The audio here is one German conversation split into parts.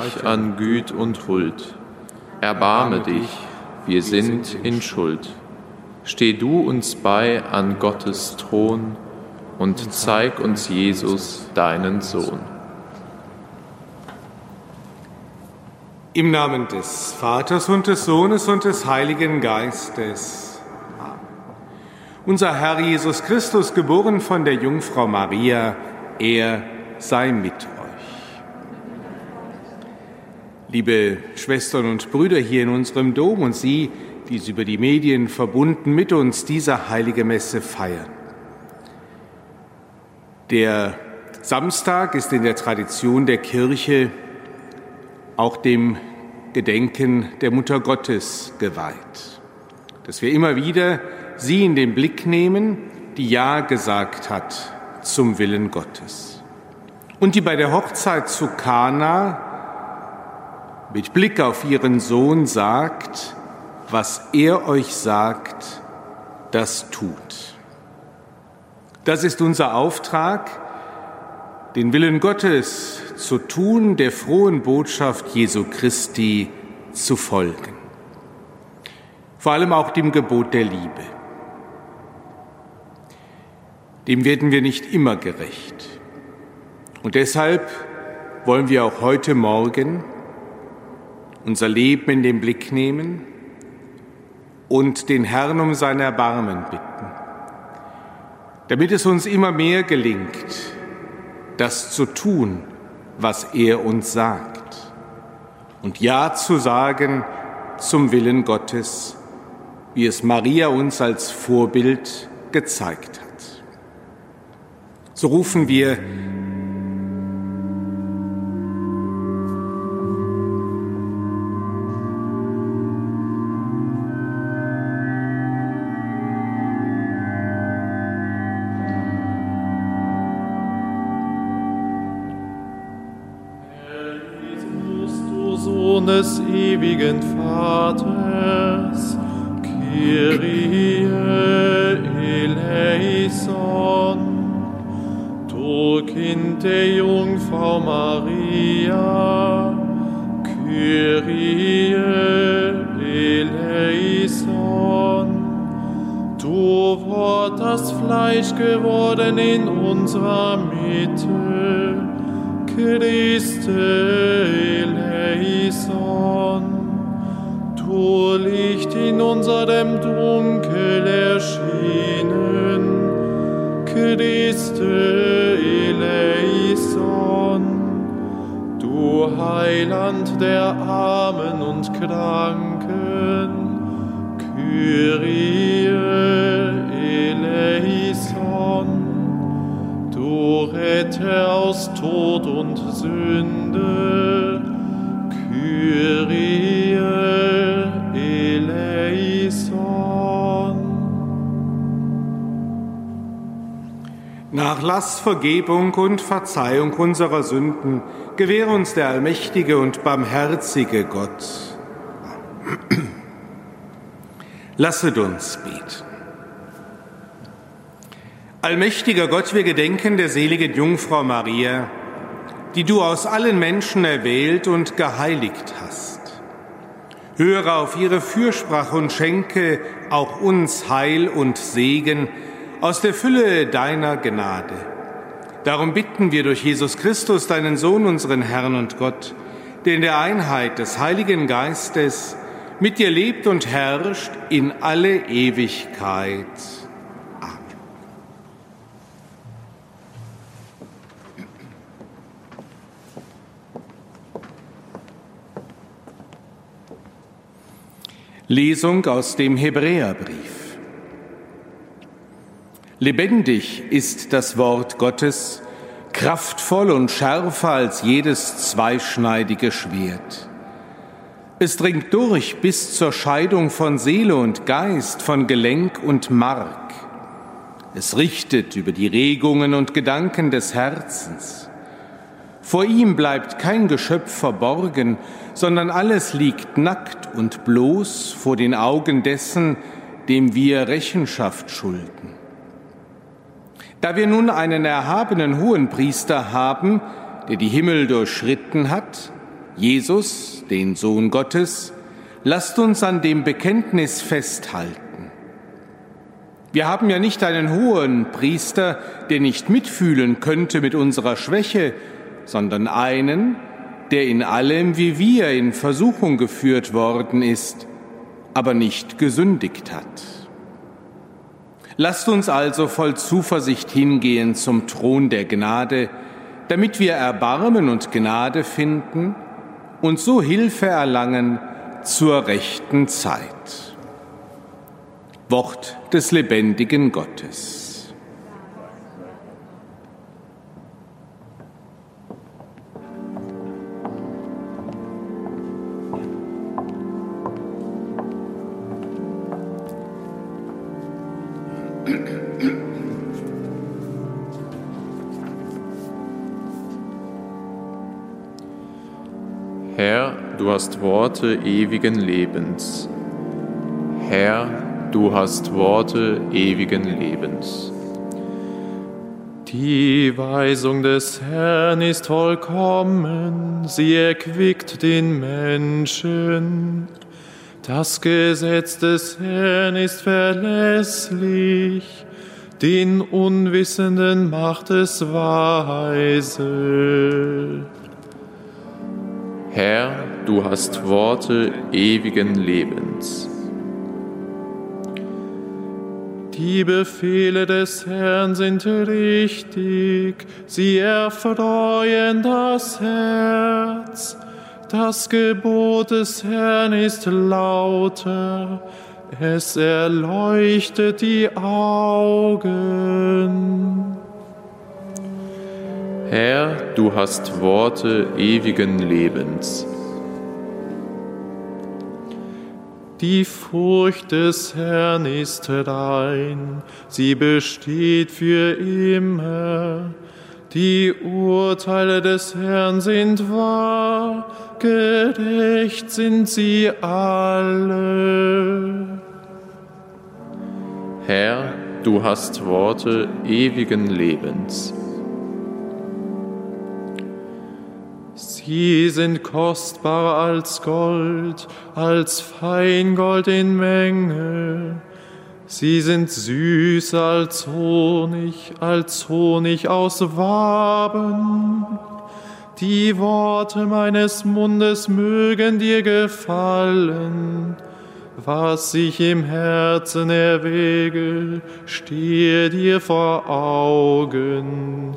reich an Güt und Huld, erbarme dich, wir sind in Schuld. Steh du uns bei an Gottes Thron und zeig uns Jesus, deinen Sohn. Im Namen des Vaters und des Sohnes und des Heiligen Geistes. Amen. Unser Herr Jesus Christus, geboren von der Jungfrau Maria, er sei mit euch. Liebe Schwestern und Brüder hier in unserem Dom und Sie, die Sie über die Medien verbunden mit uns diese heilige Messe feiern. Der Samstag ist in der Tradition der Kirche auch dem Gedenken der Mutter Gottes geweiht, dass wir immer wieder sie in den Blick nehmen, die Ja gesagt hat zum Willen Gottes und die bei der Hochzeit zu Kana mit Blick auf ihren Sohn sagt, was er euch sagt, das tut. Das ist unser Auftrag, den Willen Gottes zu tun, der frohen Botschaft Jesu Christi zu folgen. Vor allem auch dem Gebot der Liebe. Dem werden wir nicht immer gerecht. Und deshalb wollen wir auch heute Morgen unser Leben in den Blick nehmen und den Herrn um sein Erbarmen bitten, damit es uns immer mehr gelingt, das zu tun, was er uns sagt, und Ja zu sagen zum Willen Gottes, wie es Maria uns als Vorbild gezeigt hat. So rufen wir Sünde, Kyrie eleison. Nach Vergebung und Verzeihung unserer Sünden gewähre uns der allmächtige und barmherzige Gott. Lasset uns beten. Allmächtiger Gott, wir gedenken der seligen Jungfrau Maria, die du aus allen Menschen erwählt und geheiligt hast. Höre auf ihre Fürsprache und schenke auch uns Heil und Segen aus der Fülle deiner Gnade. Darum bitten wir durch Jesus Christus, deinen Sohn, unseren Herrn und Gott, der in der Einheit des Heiligen Geistes mit dir lebt und herrscht in alle Ewigkeit. Lesung aus dem Hebräerbrief. Lebendig ist das Wort Gottes, kraftvoll und schärfer als jedes zweischneidige Schwert. Es dringt durch bis zur Scheidung von Seele und Geist, von Gelenk und Mark. Es richtet über die Regungen und Gedanken des Herzens. Vor ihm bleibt kein Geschöpf verborgen, sondern alles liegt nackt und bloß vor den Augen dessen, dem wir Rechenschaft schulden. Da wir nun einen erhabenen Hohenpriester haben, der die Himmel durchschritten hat, Jesus, den Sohn Gottes, lasst uns an dem Bekenntnis festhalten. Wir haben ja nicht einen hohen Priester, der nicht mitfühlen könnte mit unserer Schwäche, sondern einen, der in allem wie wir in Versuchung geführt worden ist, aber nicht gesündigt hat. Lasst uns also voll Zuversicht hingehen zum Thron der Gnade, damit wir Erbarmen und Gnade finden, und so Hilfe erlangen zur rechten Zeit. Wort des lebendigen Gottes. Herr, du hast Worte ewigen Lebens. Herr, du hast Worte ewigen Lebens. Die Weisung des Herrn ist vollkommen, sie erquickt den Menschen. Das Gesetz des Herrn ist verlässlich, den Unwissenden macht es weise. Herr, du hast Worte ewigen Lebens. Die Befehle des Herrn sind richtig, sie erfreuen das Herz. Das Gebot des Herrn ist lauter, es erleuchtet die Augen. Herr, du hast Worte ewigen Lebens. Die Furcht des Herrn ist rein, sie besteht für immer. Die Urteile des Herrn sind wahr, gerecht sind sie alle. Herr, du hast Worte ewigen Lebens. Sie sind kostbarer als Gold, als Feingold in Menge. Sie sind süßer als Honig, als Honig aus Waben. Die Worte meines Mundes mögen dir gefallen. Was ich im Herzen erwäge, stehe dir vor Augen.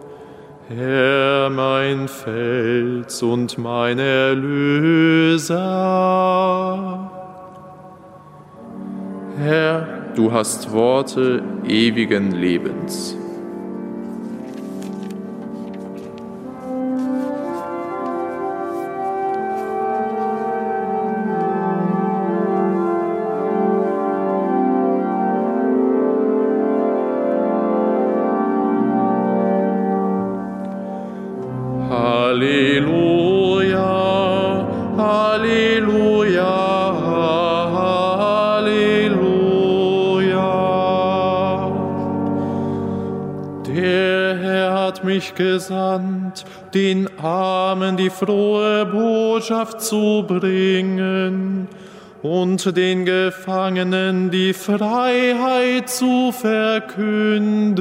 Herr, mein Fels und mein Erlöser. Herr, du hast Worte ewigen Lebens. Gesandt, den Armen die frohe Botschaft zu bringen und den Gefangenen die Freiheit zu verkünden.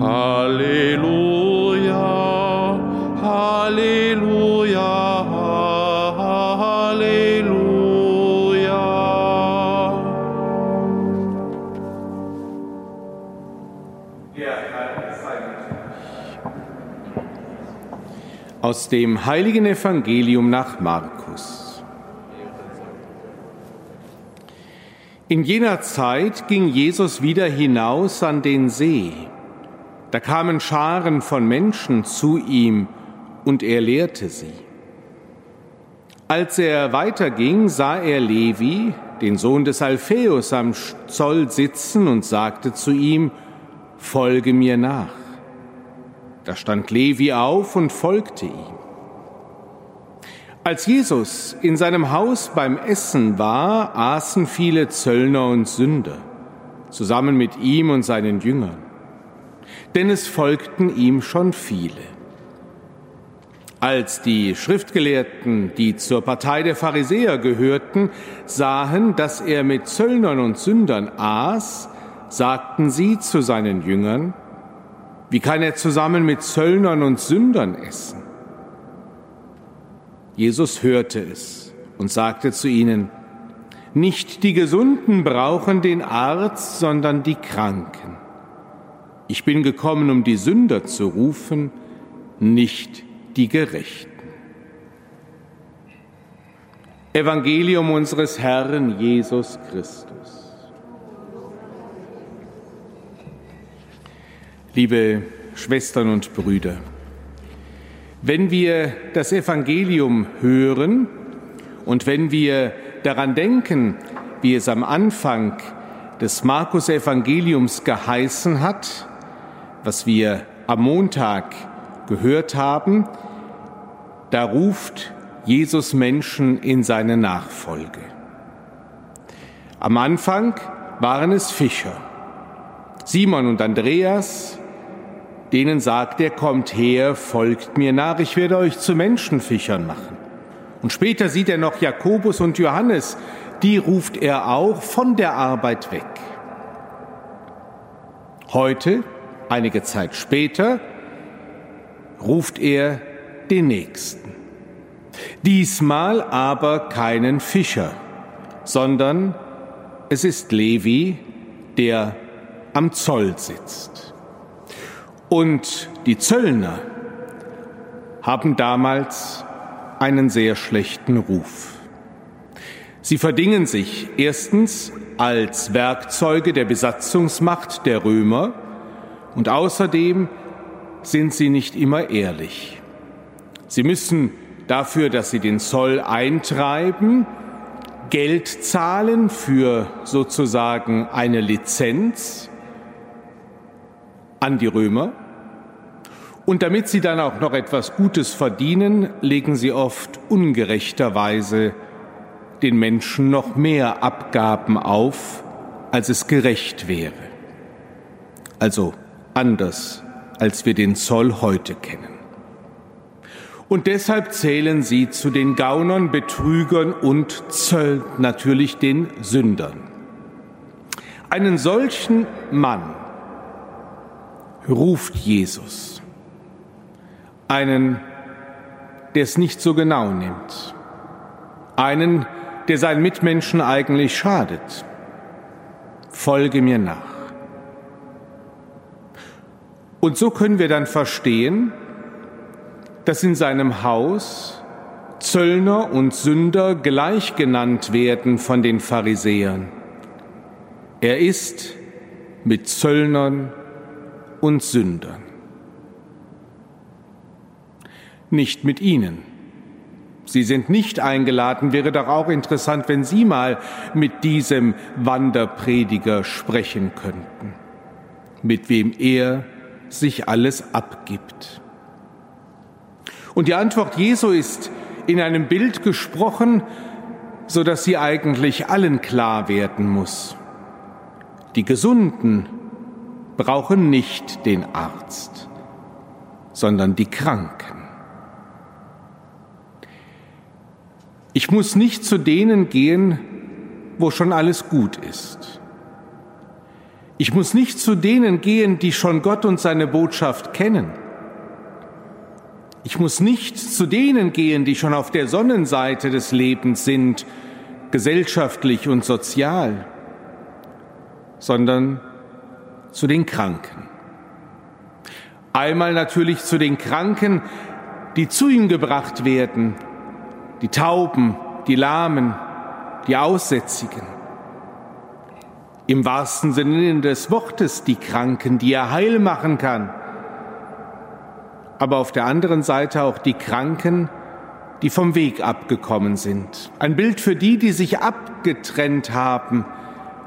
Halleluja, Halleluja. Aus dem heiligen Evangelium nach Markus. In jener Zeit ging Jesus wieder hinaus an den See. Da kamen Scharen von Menschen zu ihm und er lehrte sie. Als er weiterging, sah er Levi, den Sohn des Alpheus, am Zoll sitzen und sagte zu ihm, Folge mir nach. Da stand Levi auf und folgte ihm. Als Jesus in seinem Haus beim Essen war, aßen viele Zöllner und Sünder, zusammen mit ihm und seinen Jüngern. Denn es folgten ihm schon viele. Als die Schriftgelehrten, die zur Partei der Pharisäer gehörten, sahen, dass er mit Zöllnern und Sündern aß, sagten sie zu seinen Jüngern, wie kann er zusammen mit Zöllnern und Sündern essen? Jesus hörte es und sagte zu ihnen, nicht die Gesunden brauchen den Arzt, sondern die Kranken. Ich bin gekommen, um die Sünder zu rufen, nicht die Gerechten. Evangelium unseres Herrn Jesus Christus. Liebe Schwestern und Brüder, wenn wir das Evangelium hören und wenn wir daran denken, wie es am Anfang des Markus-Evangeliums geheißen hat, was wir am Montag gehört haben, da ruft Jesus Menschen in seine Nachfolge. Am Anfang waren es Fischer. Simon und Andreas, denen sagt er, kommt her, folgt mir nach, ich werde euch zu Menschenfischern machen. Und später sieht er noch Jakobus und Johannes, die ruft er auch von der Arbeit weg. Heute, einige Zeit später, ruft er den Nächsten. Diesmal aber keinen Fischer, sondern es ist Levi, der am Zoll sitzt. Und die Zöllner haben damals einen sehr schlechten Ruf. Sie verdingen sich erstens als Werkzeuge der Besatzungsmacht der Römer und außerdem sind sie nicht immer ehrlich. Sie müssen dafür, dass sie den Zoll eintreiben, Geld zahlen für sozusagen eine Lizenz an die Römer. Und damit sie dann auch noch etwas Gutes verdienen, legen sie oft ungerechterweise den Menschen noch mehr Abgaben auf, als es gerecht wäre. Also anders, als wir den Zoll heute kennen. Und deshalb zählen sie zu den Gaunern, Betrügern und Zöll natürlich den Sündern. Einen solchen Mann ruft Jesus. Einen, der es nicht so genau nimmt. Einen, der seinen Mitmenschen eigentlich schadet. Folge mir nach. Und so können wir dann verstehen, dass in seinem Haus Zöllner und Sünder gleich genannt werden von den Pharisäern. Er ist mit Zöllnern und Sündern. Nicht mit ihnen. Sie sind nicht eingeladen. Wäre doch auch interessant, wenn Sie mal mit diesem Wanderprediger sprechen könnten, mit wem er sich alles abgibt. Und die Antwort Jesu ist in einem Bild gesprochen, so dass sie eigentlich allen klar werden muss. Die Gesunden brauchen nicht den Arzt, sondern die Kranken. Ich muss nicht zu denen gehen, wo schon alles gut ist. Ich muss nicht zu denen gehen, die schon Gott und seine Botschaft kennen. Ich muss nicht zu denen gehen, die schon auf der Sonnenseite des Lebens sind, gesellschaftlich und sozial, sondern zu den Kranken. Einmal natürlich zu den Kranken, die zu ihm gebracht werden, die Tauben, die Lahmen, die Aussätzigen. Im wahrsten Sinne des Wortes die Kranken, die er heil machen kann. Aber auf der anderen Seite auch die Kranken, die vom Weg abgekommen sind. Ein Bild für die, die sich abgetrennt haben,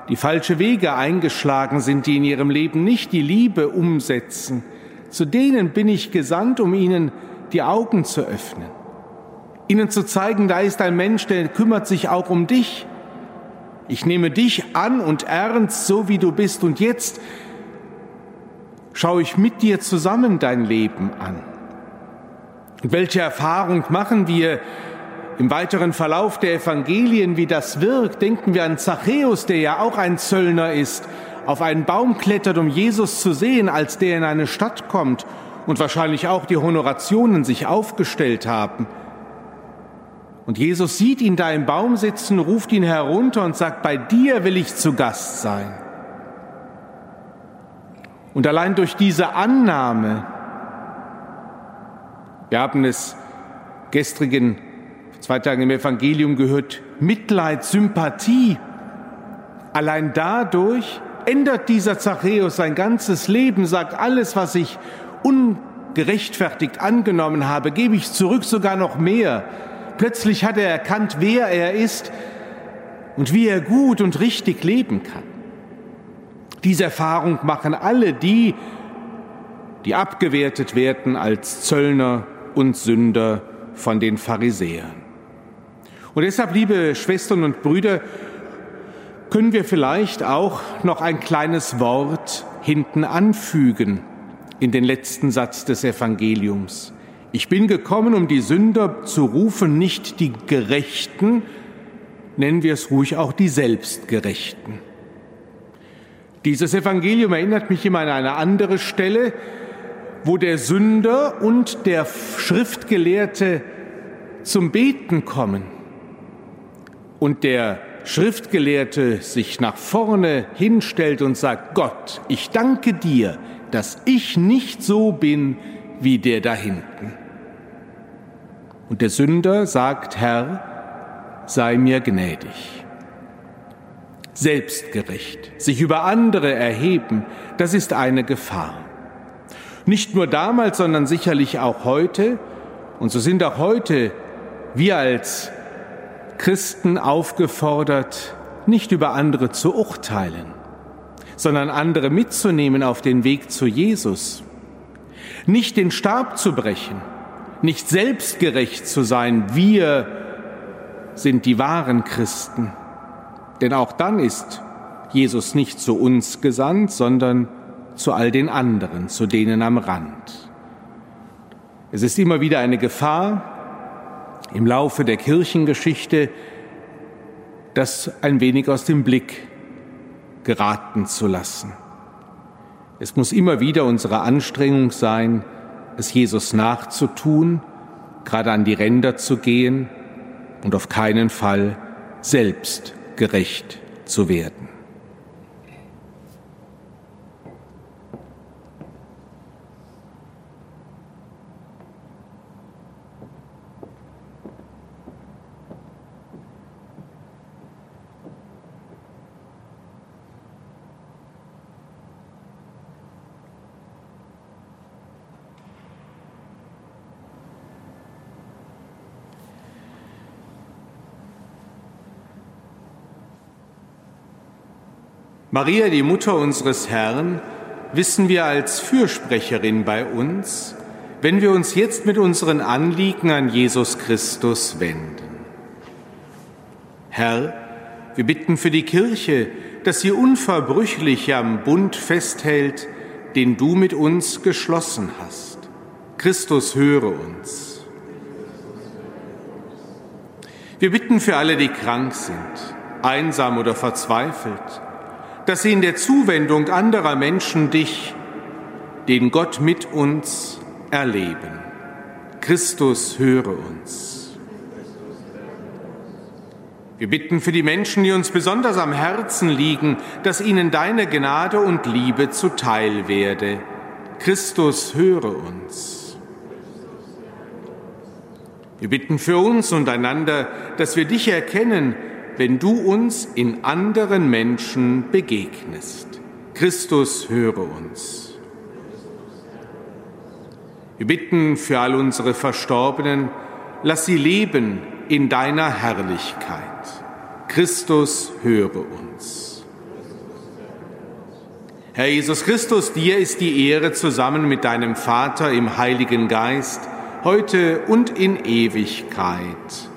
die falsche Wege eingeschlagen sind, die in ihrem Leben nicht die Liebe umsetzen. Zu denen bin ich gesandt, um ihnen die Augen zu öffnen. Ihnen zu zeigen, da ist ein Mensch, der kümmert sich auch um dich. Ich nehme dich an und ernst, so wie du bist. Und jetzt schaue ich mit dir zusammen dein Leben an. Und welche Erfahrung machen wir im weiteren Verlauf der Evangelien, wie das wirkt? Denken wir an Zachäus, der ja auch ein Zöllner ist, auf einen Baum klettert, um Jesus zu sehen, als der in eine Stadt kommt und wahrscheinlich auch die Honorationen sich aufgestellt haben. Und Jesus sieht ihn da im Baum sitzen, ruft ihn herunter und sagt, bei dir will ich zu Gast sein. Und allein durch diese Annahme, wir haben es gestrigen zwei Tagen im Evangelium gehört, Mitleid, Sympathie. Allein dadurch ändert dieser Zachäus sein ganzes Leben, sagt, alles, was ich ungerechtfertigt angenommen habe, gebe ich zurück, sogar noch mehr. Plötzlich hat er erkannt, wer er ist und wie er gut und richtig leben kann. Diese Erfahrung machen alle die, die abgewertet werden als Zöllner und Sünder von den Pharisäern. Und deshalb, liebe Schwestern und Brüder, können wir vielleicht auch noch ein kleines Wort hinten anfügen in den letzten Satz des Evangeliums. Ich bin gekommen, um die Sünder zu rufen, nicht die Gerechten, nennen wir es ruhig auch die Selbstgerechten. Dieses Evangelium erinnert mich immer an eine andere Stelle, wo der Sünder und der Schriftgelehrte zum Beten kommen und der Schriftgelehrte sich nach vorne hinstellt und sagt, Gott, ich danke dir, dass ich nicht so bin wie der da hinten. Und der Sünder sagt, Herr, sei mir gnädig. Selbstgerecht, sich über andere erheben, das ist eine Gefahr. Nicht nur damals, sondern sicherlich auch heute. Und so sind auch heute wir als Christen aufgefordert, nicht über andere zu urteilen, sondern andere mitzunehmen auf den Weg zu Jesus. Nicht den Stab zu brechen, nicht selbstgerecht zu sein. Wir sind die wahren Christen. Denn auch dann ist Jesus nicht zu uns gesandt, sondern zu all den anderen, zu denen am Rand. Es ist immer wieder eine Gefahr im Laufe der Kirchengeschichte, das ein wenig aus dem Blick geraten zu lassen. Es muss immer wieder unsere Anstrengung sein, es Jesus nachzutun, gerade an die Ränder zu gehen und auf keinen Fall selbst gerecht zu werden. Maria, die Mutter unseres Herrn, wissen wir als Fürsprecherin bei uns, wenn wir uns jetzt mit unseren Anliegen an Jesus Christus wenden. Herr, wir bitten für die Kirche, dass sie unverbrüchlich am Bund festhält, den du mit uns geschlossen hast. Christus, höre uns. Wir bitten für alle, die krank sind, einsam oder verzweifelt, dass sie in der Zuwendung anderer Menschen dich, den Gott mit uns, erleben. Christus, höre uns. Wir bitten für die Menschen, die uns besonders am Herzen liegen, dass ihnen deine Gnade und Liebe zuteil werde. Christus, höre uns. Wir bitten für uns und einander, dass wir dich erkennen, wenn du uns in anderen Menschen begegnest. Christus, höre uns. Wir bitten für all unsere Verstorbenen, lass sie leben in deiner Herrlichkeit. Christus, höre uns. Herr Jesus Christus, dir ist die Ehre zusammen mit deinem Vater im Heiligen Geist, heute und in Ewigkeit.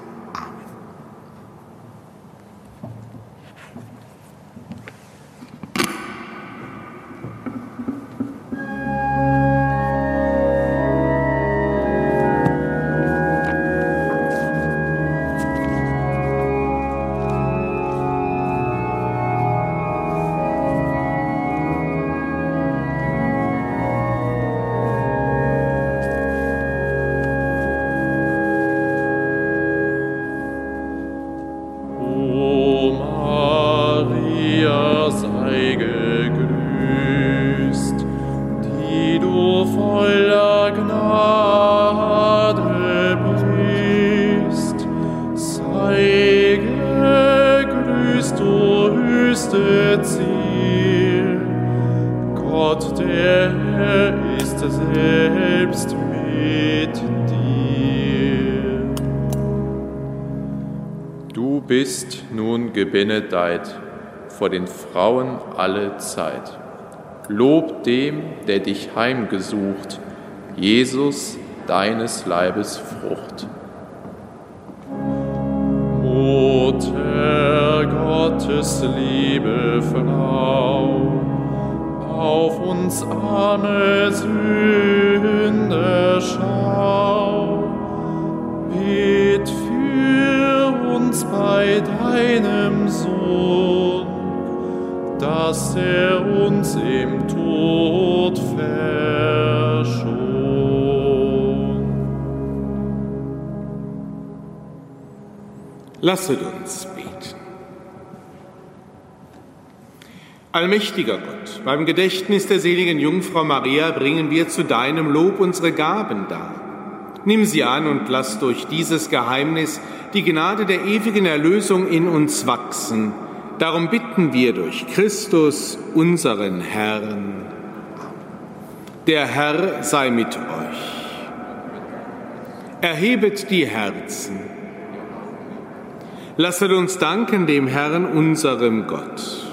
Gebenedeit vor den Frauen alle Zeit. Lob dem, der dich heimgesucht, Jesus, deines Leibes Frucht. Mutter Gottes, liebe Frau, auf uns arme Sünder schau, für uns bei deinem Sohn, dass er uns im Tod verschont. Lasset uns beten. Allmächtiger Gott, beim Gedächtnis der seligen Jungfrau Maria bringen wir zu deinem Lob unsere Gaben dar. Nimm sie an und lass durch dieses Geheimnis die Gnade der ewigen Erlösung in uns wachsen. Darum bitten wir durch Christus, unseren Herrn. Der Herr sei mit euch. Erhebet die Herzen. Lasset uns danken dem Herrn, unserem Gott.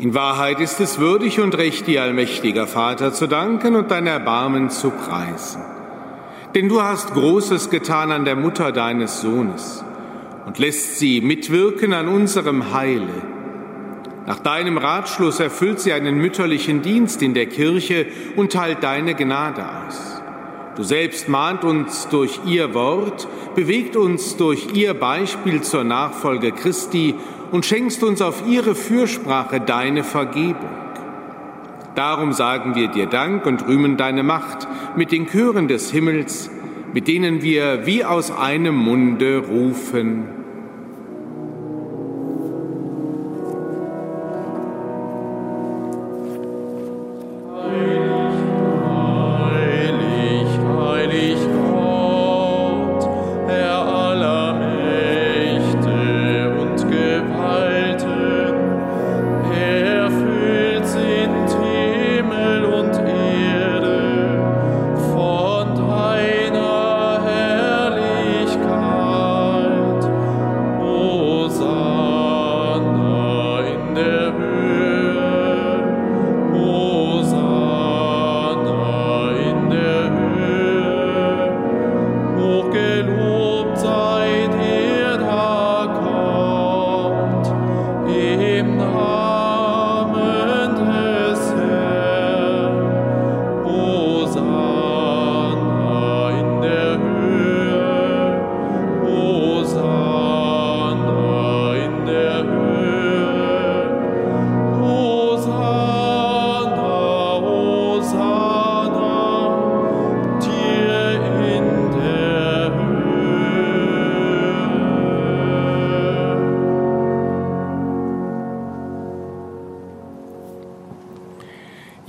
In Wahrheit ist es würdig und recht, dir, allmächtiger Vater, zu danken und dein Erbarmen zu preisen. Denn du hast Großes getan an der Mutter deines Sohnes und lässt sie mitwirken an unserem Heile. Nach deinem Ratschluss erfüllt sie einen mütterlichen Dienst in der Kirche und teilt deine Gnade aus. Du selbst mahnt uns durch ihr Wort, bewegt uns durch ihr Beispiel zur Nachfolge Christi und schenkst uns auf ihre Fürsprache deine Vergebung. Darum sagen wir dir Dank und rühmen deine Macht mit den Chören des Himmels, mit denen wir wie aus einem Munde rufen.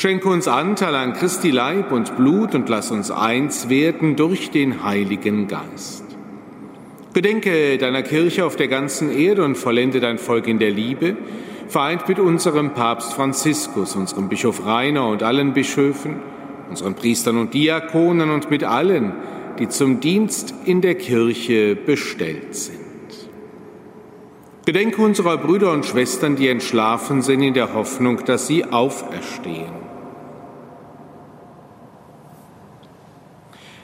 Schenke uns Anteil an Christi Leib und Blut und lass uns eins werden durch den Heiligen Geist. Gedenke deiner Kirche auf der ganzen Erde und vollende dein Volk in der Liebe, vereint mit unserem Papst Franziskus, unserem Bischof Rainer und allen Bischöfen, unseren Priestern und Diakonen und mit allen, die zum Dienst in der Kirche bestellt sind. Gedenke unserer Brüder und Schwestern, die entschlafen sind, in der Hoffnung, dass sie auferstehen.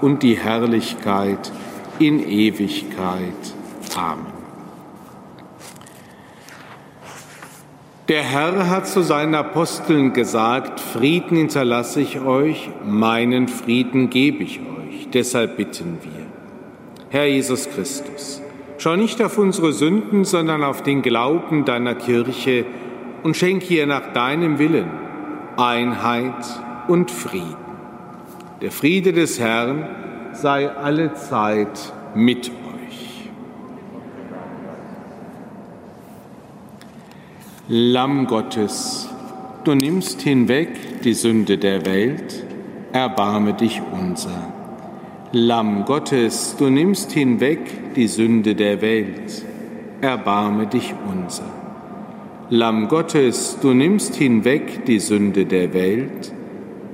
und die Herrlichkeit in Ewigkeit. Amen. Der Herr hat zu seinen Aposteln gesagt, Frieden hinterlasse ich euch, meinen Frieden gebe ich euch. Deshalb bitten wir. Herr Jesus Christus, Schau nicht auf unsere Sünden, sondern auf den Glauben deiner Kirche und schenke ihr nach deinem Willen Einheit und Frieden. Der Friede des Herrn sei alle Zeit mit euch. Lamm Gottes, du nimmst hinweg die Sünde der Welt, erbarme dich unser. Lamm Gottes, du nimmst hinweg die Sünde der Welt, erbarme dich unser. Lamm Gottes, du nimmst hinweg die Sünde der Welt,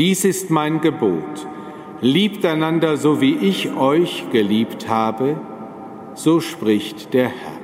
Dies ist mein Gebot, liebt einander so wie ich euch geliebt habe, so spricht der Herr.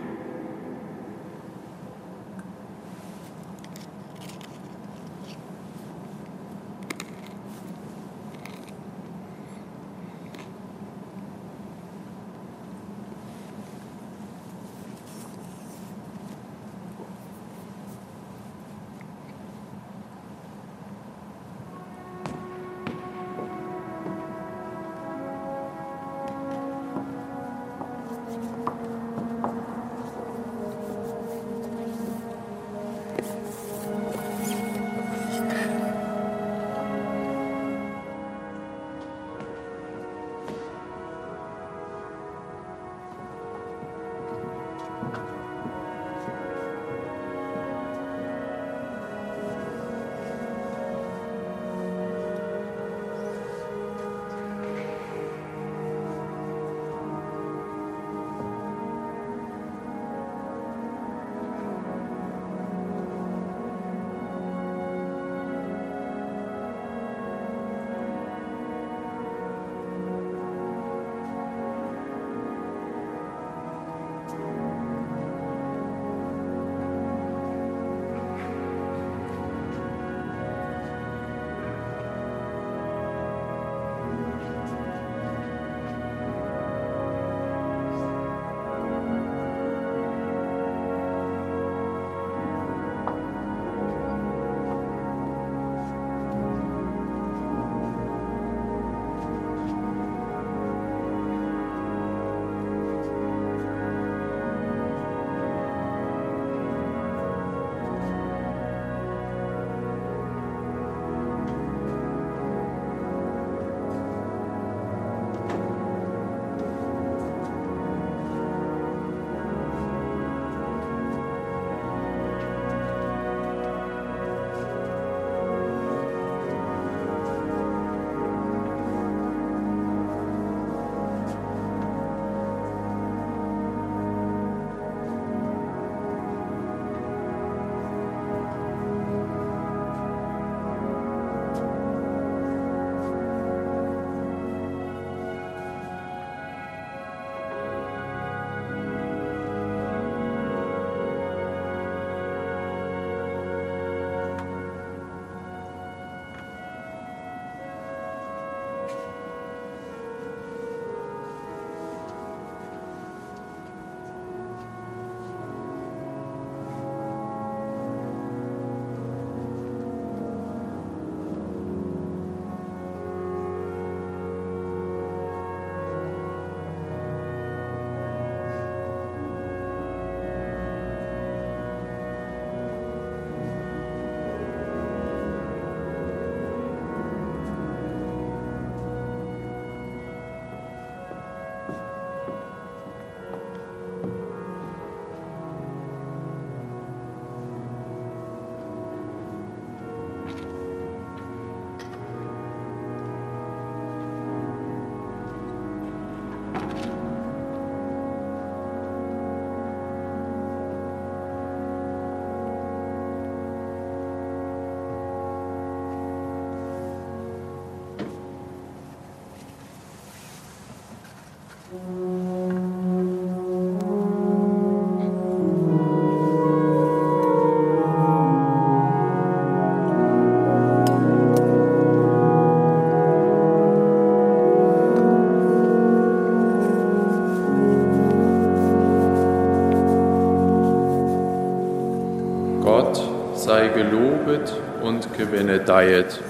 Und gebenedeiet,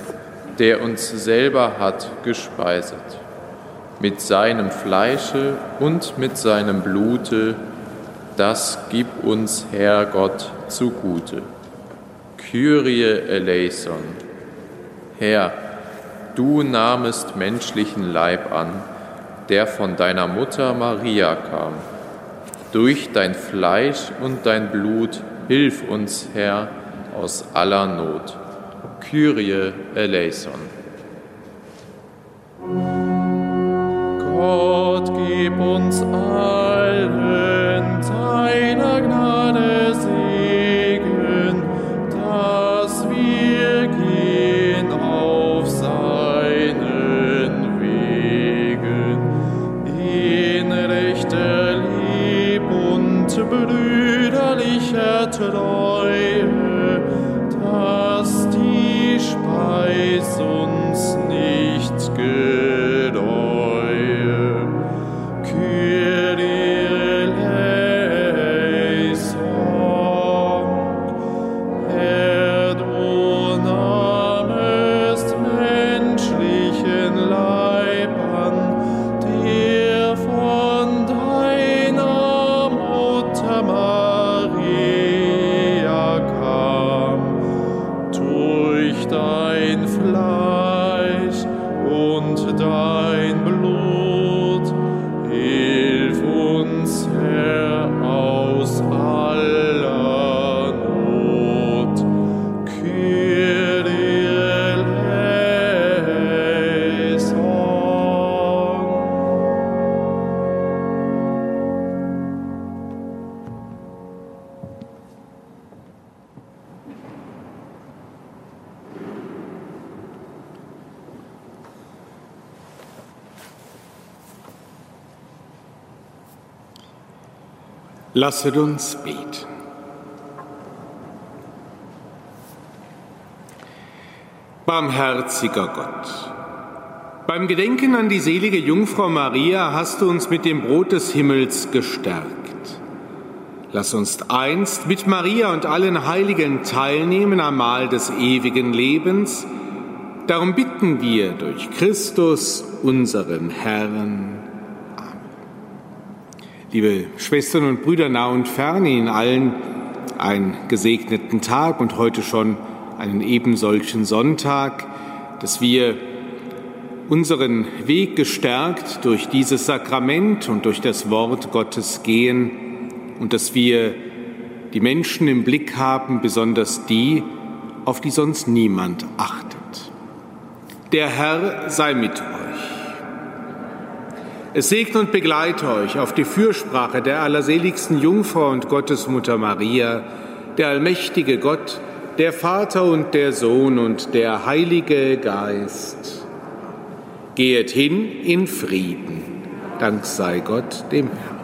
der uns selber hat gespeiset mit seinem Fleische und mit seinem Blute, das gib uns, Herr Gott, zugute. Kyrie eleison. Herr, du nahmest menschlichen Leib an, der von deiner Mutter Maria kam. Durch dein Fleisch und dein Blut hilf uns, Herr, aus aller Not. Kyrie eleison. Gott, gib uns allen deiner Gnade Lasset uns beten. Barmherziger Gott, beim Gedenken an die selige Jungfrau Maria hast du uns mit dem Brot des Himmels gestärkt. Lass uns einst mit Maria und allen Heiligen teilnehmen am Mahl des ewigen Lebens. Darum bitten wir durch Christus, unseren Herrn. Liebe Schwestern und Brüder nah und fern, Ihnen allen einen gesegneten Tag und heute schon einen ebensolchen Sonntag, dass wir unseren Weg gestärkt durch dieses Sakrament und durch das Wort Gottes gehen und dass wir die Menschen im Blick haben, besonders die, auf die sonst niemand achtet. Der Herr sei mit euch. Es segne und begleite euch auf die Fürsprache der allerseligsten Jungfrau und Gottesmutter Maria, der allmächtige Gott, der Vater und der Sohn und der Heilige Geist. Gehet hin in Frieden. Dank sei Gott dem Herrn.